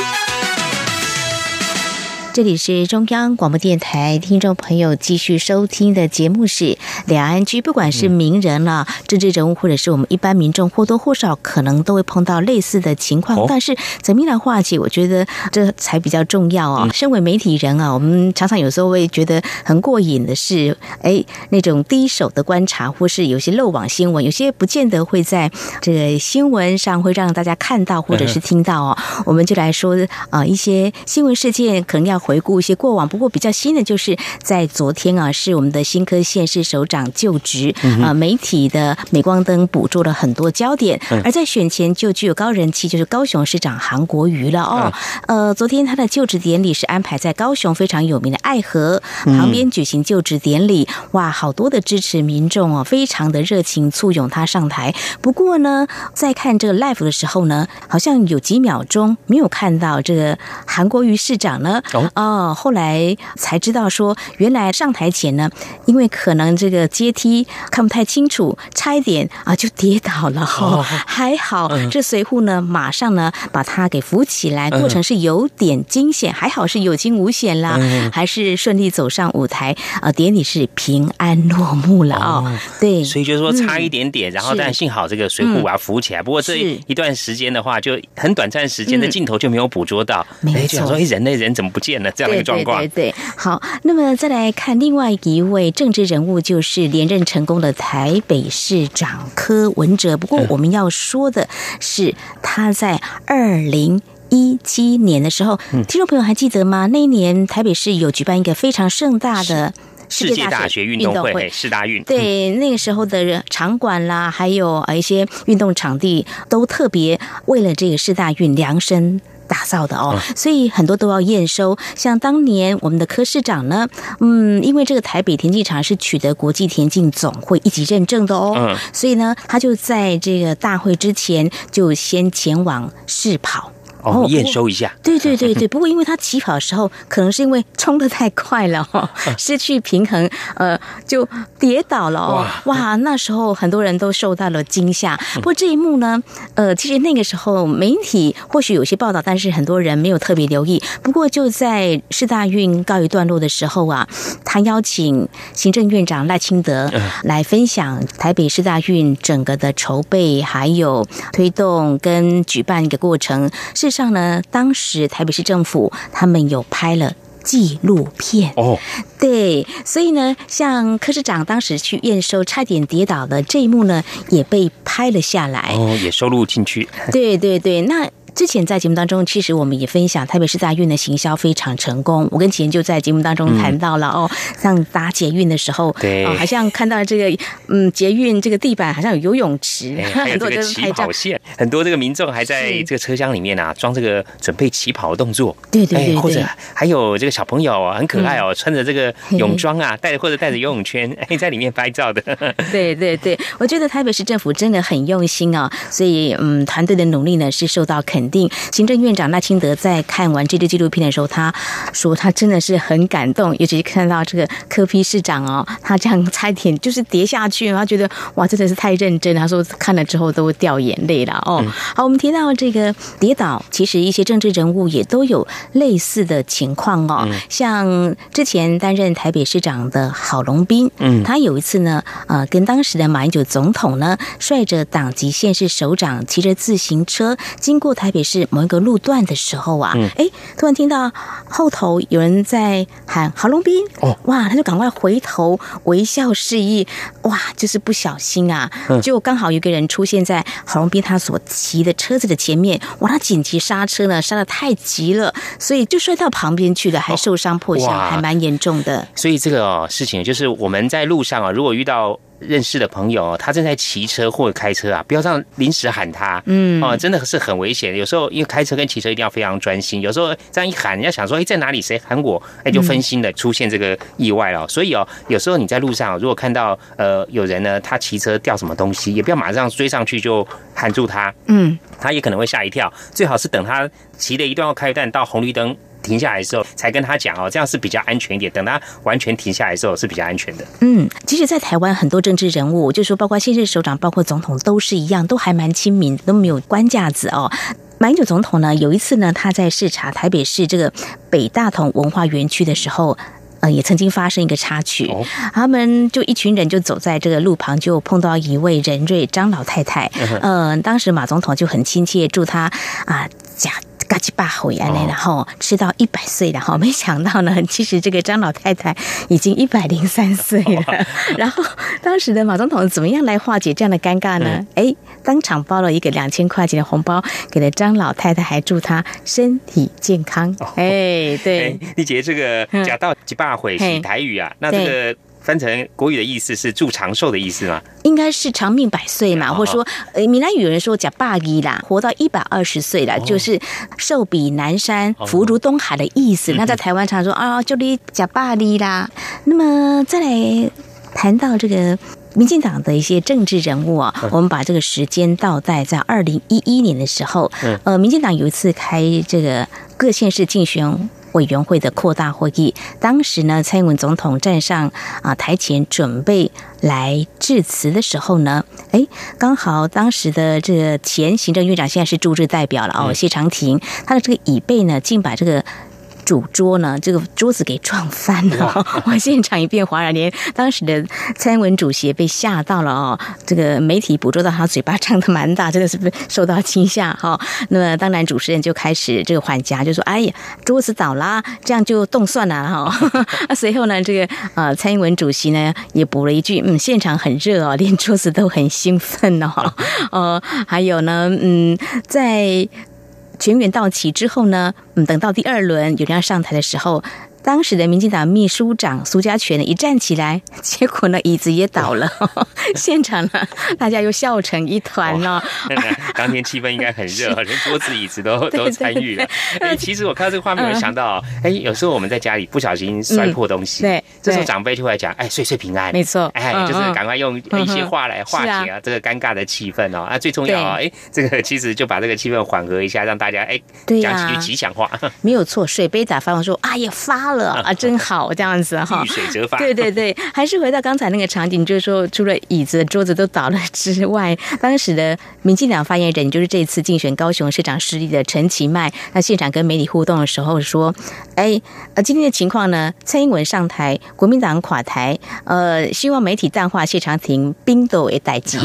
这里是中央广播电台，听众朋友继续收听的节目是两岸居。不管是名人了、政治人物，或者是我们一般民众，或多或少可能都会碰到类似的情况。但是怎么样来化解？我觉得这才比较重要哦。身为媒体人啊，我们常常有时候会觉得很过瘾的是，哎，那种第一手的观察，或是有些漏网新闻，有些不见得会在这个新闻上会让大家看到或者是听到哦。我们就来说啊，一些新闻事件可能要。回顾一些过往，不过比较新的就是在昨天啊，是我们的新科县市首长就职啊，媒体的镁光灯捕捉了很多焦点。而在选前就具有高人气，就是高雄市长韩国瑜了哦。呃，昨天他的就职典礼是安排在高雄非常有名的爱河旁边举行就职典礼，哇，好多的支持民众哦，非常的热情簇拥他上台。不过呢，在看这个 live 的时候呢，好像有几秒钟没有看到这个韩国瑜市长呢。哦，后来才知道说，原来上台前呢，因为可能这个阶梯看不太清楚，差一点啊就跌倒了。哦，还好这随护呢，马上呢把他给扶起来，过程是有点惊险，还好是有惊无险啦，还是顺利走上舞台啊，典礼是平安落幕了哦。对，所以就是说差一点点，然后但幸好这个随护把他扶起来。不过这一段时间的话，就很短暂时间的镜头就没有捕捉到，哎，就想说，哎，人类人怎么不见？这样的一个状况，对对对，好，那么再来看另外一位政治人物，就是连任成功的台北市长柯文哲。不过我们要说的是，他在二零一七年的时候，听众朋友还记得吗？那一年台北市有举办一个非常盛大的世界大学运动会，世大运。对，那个时候的场馆啦，还有一些运动场地，都特别为了这个世大运量身。打造的哦，所以很多都要验收。像当年我们的柯市长呢，嗯，因为这个台北田径场是取得国际田径总会一级认证的哦，所以呢，他就在这个大会之前就先前往试跑。哦，验收一下。对对对对，不过因为他起跑的时候，可能是因为冲的太快了哈，失去平衡，呃，就跌倒了哦。哇，那时候很多人都受到了惊吓。不过这一幕呢，呃，其实那个时候媒体或许有些报道，但是很多人没有特别留意。不过就在世大运告一段落的时候啊，他邀请行政院长赖清德来分享台北世大运整个的筹备，还有推动跟举办一个过程。事实上呢，当时台北市政府他们有拍了纪录片哦，对，所以呢，像柯市长当时去验收差点跌倒的这一幕呢，也被拍了下来哦，也收录进去。对对对，那。之前在节目当中，其实我们也分享台北市大运的行销非常成功。我跟钱就在节目当中谈到了哦，像搭捷运的时候，对，好像看到这个嗯捷运这个地板好像有游泳池，很多这个起跑线，很多这个民众还在这个车厢里面啊装这个准备起跑的动作，对对对，或者还有这个小朋友很可爱哦，穿着这个泳装啊，带或者带着游泳圈，哎，在里面拍照的。对对对，我觉得台北市政府真的很用心啊，所以嗯，团队的努力呢是受到肯。肯定，行政院长赖清德在看完这支纪录片的时候，他说他真的是很感动，尤其是看到这个柯批市长哦，他这样差点就是跌下去，他觉得哇，真的是太认真。他说看了之后都掉眼泪了哦。好，我们提到这个跌倒，其实一些政治人物也都有类似的情况哦。像之前担任台北市长的郝龙斌，嗯，他有一次呢，呃，跟当时的马英九总统呢，率着党籍县市首长骑着自行车经过台。特别是某一个路段的时候啊，哎，突然听到后头有人在喊“郝龙斌”，哦，哇，他就赶快回头微笑示意，哇，就是不小心啊，就刚好有个人出现在郝龙斌他所骑的车子的前面，哇，他紧急刹车呢，刹的太急了，所以就摔到旁边去了，还受伤破相，还蛮严重的。所以这个事情就是我们在路上啊，如果遇到。认识的朋友，他正在骑车或者开车啊，不要这样临时喊他，嗯，哦，真的是很危险。有时候因为开车跟骑车一定要非常专心，有时候这样一喊，人家想说，哎，在哪里？谁喊我？哎，就分心的出现这个意外了。所以哦，有时候你在路上如果看到呃有人呢，他骑车掉什么东西，也不要马上追上去就喊住他，嗯，他也可能会吓一跳。最好是等他骑了一段要开一段到红绿灯。停下来的时候才跟他讲哦，这样是比较安全一点。等他完全停下来的时候是比较安全的。嗯，其实，在台湾很多政治人物，就说包括现任首长，包括总统，都是一样，都还蛮亲民，都没有官架子哦。马英九总统呢，有一次呢，他在视察台北市这个北大同文化园区的时候，呃，也曾经发生一个插曲。他们就一群人就走在这个路旁，就碰到一位仁瑞张老太太。嗯，当时马总统就很亲切，祝他啊家。嘎叽巴回来然后吃到一百岁然后 没想到呢，其实这个张老太太已经一百零三岁了。然后当时的马总统怎么样来化解这样的尴尬呢？哎，当场包了一个两千块钱的红包给了张老太太，还祝她身体健康。哎，对，你觉得这个假到几巴回是台语啊？那这个。翻成国语的意思是祝长寿的意思吗？应该是长命百岁嘛，或者说，呃，闽南语有人说讲霸一啦，活到一百二十岁了，就是寿比南山，福如东海的意思。那在台湾常说啊，就你讲霸哩啦。那么再来谈到这个民进党的一些政治人物啊，我们把这个时间倒带在二零一一年的时候，呃，民进党有一次开这个各县市竞选。委员会的扩大会议，当时呢，蔡英文总统站上啊台前准备来致辞的时候呢，哎，刚好当时的这个前行政院长现在是驻日代表了哦，谢长廷，他的这个椅背呢，竟把这个。主桌呢，这个桌子给撞翻了，我现场一片哗然，连当时的蔡英文主席被吓到了哦。这个媒体捕捉到他嘴巴张的蛮大，真的是受到惊吓哈。那么当然主持人就开始这个缓颊，就说：“哎呀，桌子倒啦，这样就动算了哈。”啊，随后呢，这个呃蔡英文主席呢也补了一句：“嗯，现场很热哦，连桌子都很兴奋哦。”呃，还有呢，嗯，在。全员到齐之后呢，嗯，等到第二轮有人要上台的时候，当时的民进党秘书长苏家全呢一站起来，结果呢椅子也倒了，现场呢大家又笑成一团了。当天气氛应该很热，连桌子椅子都都参与了。哎，其实我看到这个画面，我想到，哎，有时候我们在家里不小心摔破东西，对，这时候长辈就会讲，哎，岁岁平安，没错，哎，就是赶快用一些话来化解啊这个尴尬的气氛哦。啊，最重要啊，哎，这个其实就把这个气氛缓和一下，让大家哎讲几句吉祥话，没有错。水杯打翻了，说啊也发了 啊，真好，这样子哈，遇水则发。对对对，还是回到刚才那个场景，就是说，除了椅子、桌子都倒了之外，当时的民进党发言人，就是这次竞选高雄市长失利的陈其迈，那现场跟媒体互动的时候说，哎，呃，今天的情况呢，蔡英文上台，国民党垮台，呃，希望媒体淡化谢长廷冰斗为代机。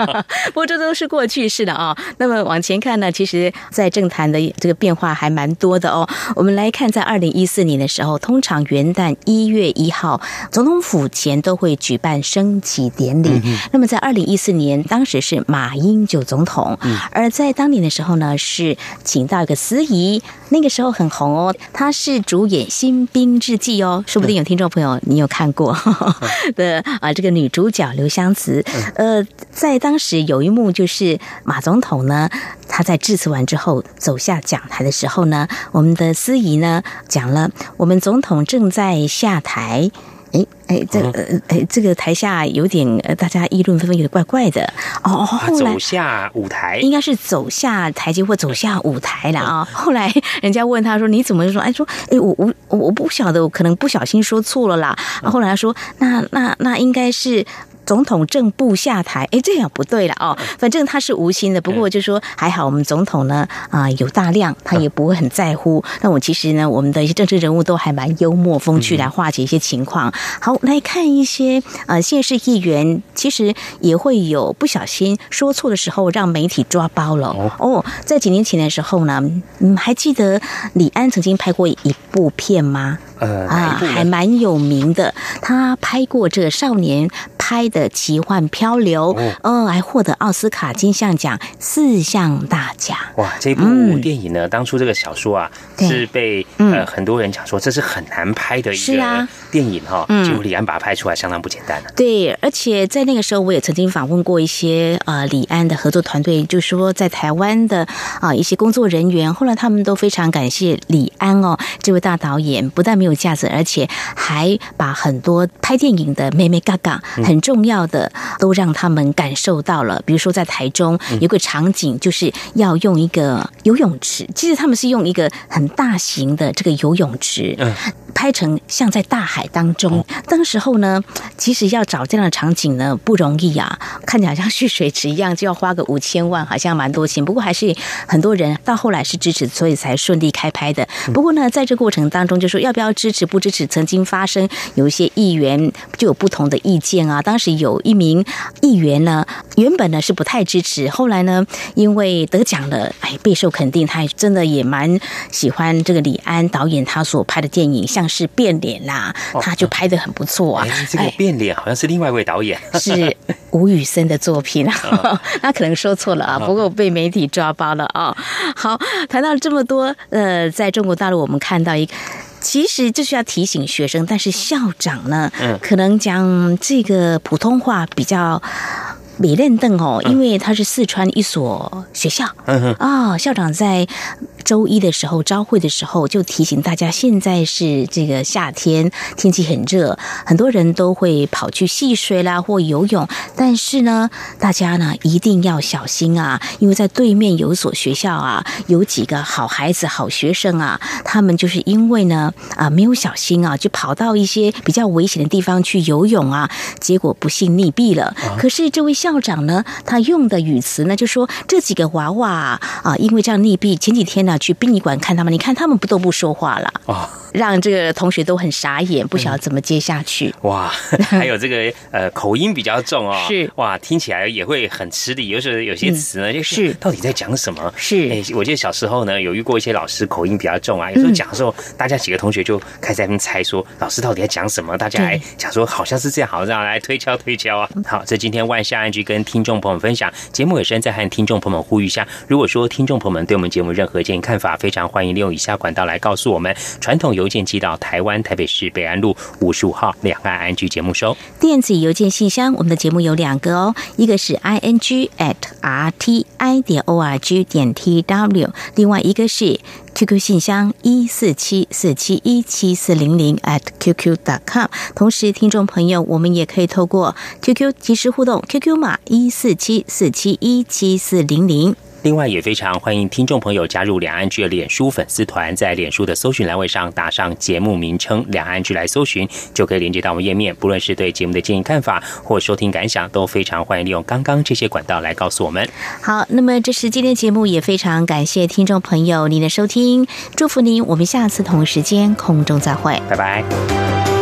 不过这都是过去式的啊。那么往前看呢，其实在政坛的这个变化还蛮多的哦。我们来看，在二零一四年的时候，通常元旦一月一号，总统府前都会举办升旗典礼。那么在二零一四年，当时是马英九总统，而在当年的时候呢，是请到一个司仪，那个时候很红哦，他是主演《新兵日记》哦，说不定有听众朋友你有看过。的啊，这个女主角刘湘慈，呃，在当时有一幕就是马总统呢，他在致辞完之后走下讲台的时候呢，我们的司仪呢讲了，我们总统正在下台。哎哎，这呃哎，这个台下有点呃，大家议论纷纷，有点怪怪的哦。后来走下舞台，应该是走下台阶或走下舞台了啊。后来人家问他说：“你怎么说？”哎，说：“哎，我我我不晓得，我可能不小心说错了啦。”后来他说：“那那那应该是。”总统正步下台，哎，这样不对了哦。反正他是无心的，不过就说还好，我们总统呢啊有大量，他也不会很在乎。那我其实呢，我们的一些政治人物都还蛮幽默风趣，来化解一些情况。好，来看一些呃县市议员，其实也会有不小心说错的时候，让媒体抓包了。哦，在几年前的时候呢，嗯，还记得李安曾经拍过一部片吗？呃啊，还蛮有名的。他拍过这个少年拍的奇幻漂流，嗯，还获得奥斯卡金像奖四项大奖。哇，这部电影呢，当初这个小说啊，是被呃很多人讲说这是很难拍的一个电影哈。结果李安把它拍出来，相当不简单的。对，而且在那个时候，我也曾经访问过一些呃李安的合作团队，就说在台湾的啊一些工作人员，后来他们都非常感谢李安哦，这位大导演，不但没。有架子，而且还把很多拍电影的妹妹嘎嘎很重要的都让他们感受到了。比如说，在台中有个场景，就是要用一个游泳池，其实他们是用一个很大型的这个游泳池，拍成像在大海当中。当时候呢，其实要找这样的场景呢不容易啊，看起来像蓄水池一样，就要花个五千万，好像蛮多钱。不过还是很多人到后来是支持，所以才顺利开拍的。不过呢，在这过程当中，就说要不要。支持不支持？曾经发生有一些议员就有不同的意见啊。当时有一名议员呢，原本呢是不太支持，后来呢因为得奖了，哎，备受肯定，他真的也蛮喜欢这个李安导演他所拍的电影，像是变脸啦，他就拍的很不错啊。这个变脸好像是另外一位导演，是吴宇森的作品啊。那可能说错了啊，不过被媒体抓包了啊。好，谈到这么多，呃，在中国大陆我们看到一个。其实就是要提醒学生，但是校长呢，可能讲这个普通话比较。美练邓哦，因为他是四川一所学校。啊，校长在周一的时候招会的时候就提醒大家，现在是这个夏天，天气很热，很多人都会跑去戏水啦或游泳，但是呢，大家呢一定要小心啊，因为在对面有一所学校啊，有几个好孩子、好学生啊，他们就是因为呢啊没有小心啊，就跑到一些比较危险的地方去游泳啊，结果不幸溺毙了。可是这位校校长呢，他用的语词呢，就说这几个娃娃啊，因为这样溺毙，前几天呢去殡仪馆看他们，你看他们不都不说话了啊。让这个同学都很傻眼，不晓得怎么接下去。哇，还有这个 呃口音比较重哦，是哇，听起来也会很吃力。有时候有些词呢，就是到底在讲什么？是哎，我记得小时候呢，有遇过一些老师口音比较重啊，有时候讲的时候，大家几个同学就开始在那边猜说老师到底在讲什么，大家来讲说好像是这样，好像这样来推敲推敲啊。好，这今天万象安居跟听众朋友们分享节目尾声，再和听众朋友们呼吁一下，如果说听众朋友们对我们节目任何建议看。看法，非常欢迎利用以下管道来告诉我们。传统邮件寄到台湾台北市北安路五十五号两岸安居节目收。电子邮件信箱，我们的节目有两个哦，一个是 i n g at r t i 点 o r g 点 t w，另外一个是 QQ 信箱一四七四七一七四零零 at qq dot com。同时，听众朋友，我们也可以透过 QQ 及时互动，QQ 码一四七四七一七四零零。另外，也非常欢迎听众朋友加入两岸剧的脸书粉丝团，在脸书的搜寻栏位上打上节目名称“两岸剧”来搜寻，就可以连接到我们页面。不论是对节目的建议、看法或收听感想，都非常欢迎利用刚刚这些管道来告诉我们。好，那么这是今天节目，也非常感谢听众朋友您的收听，祝福您，我们下次同时间空中再会，拜拜。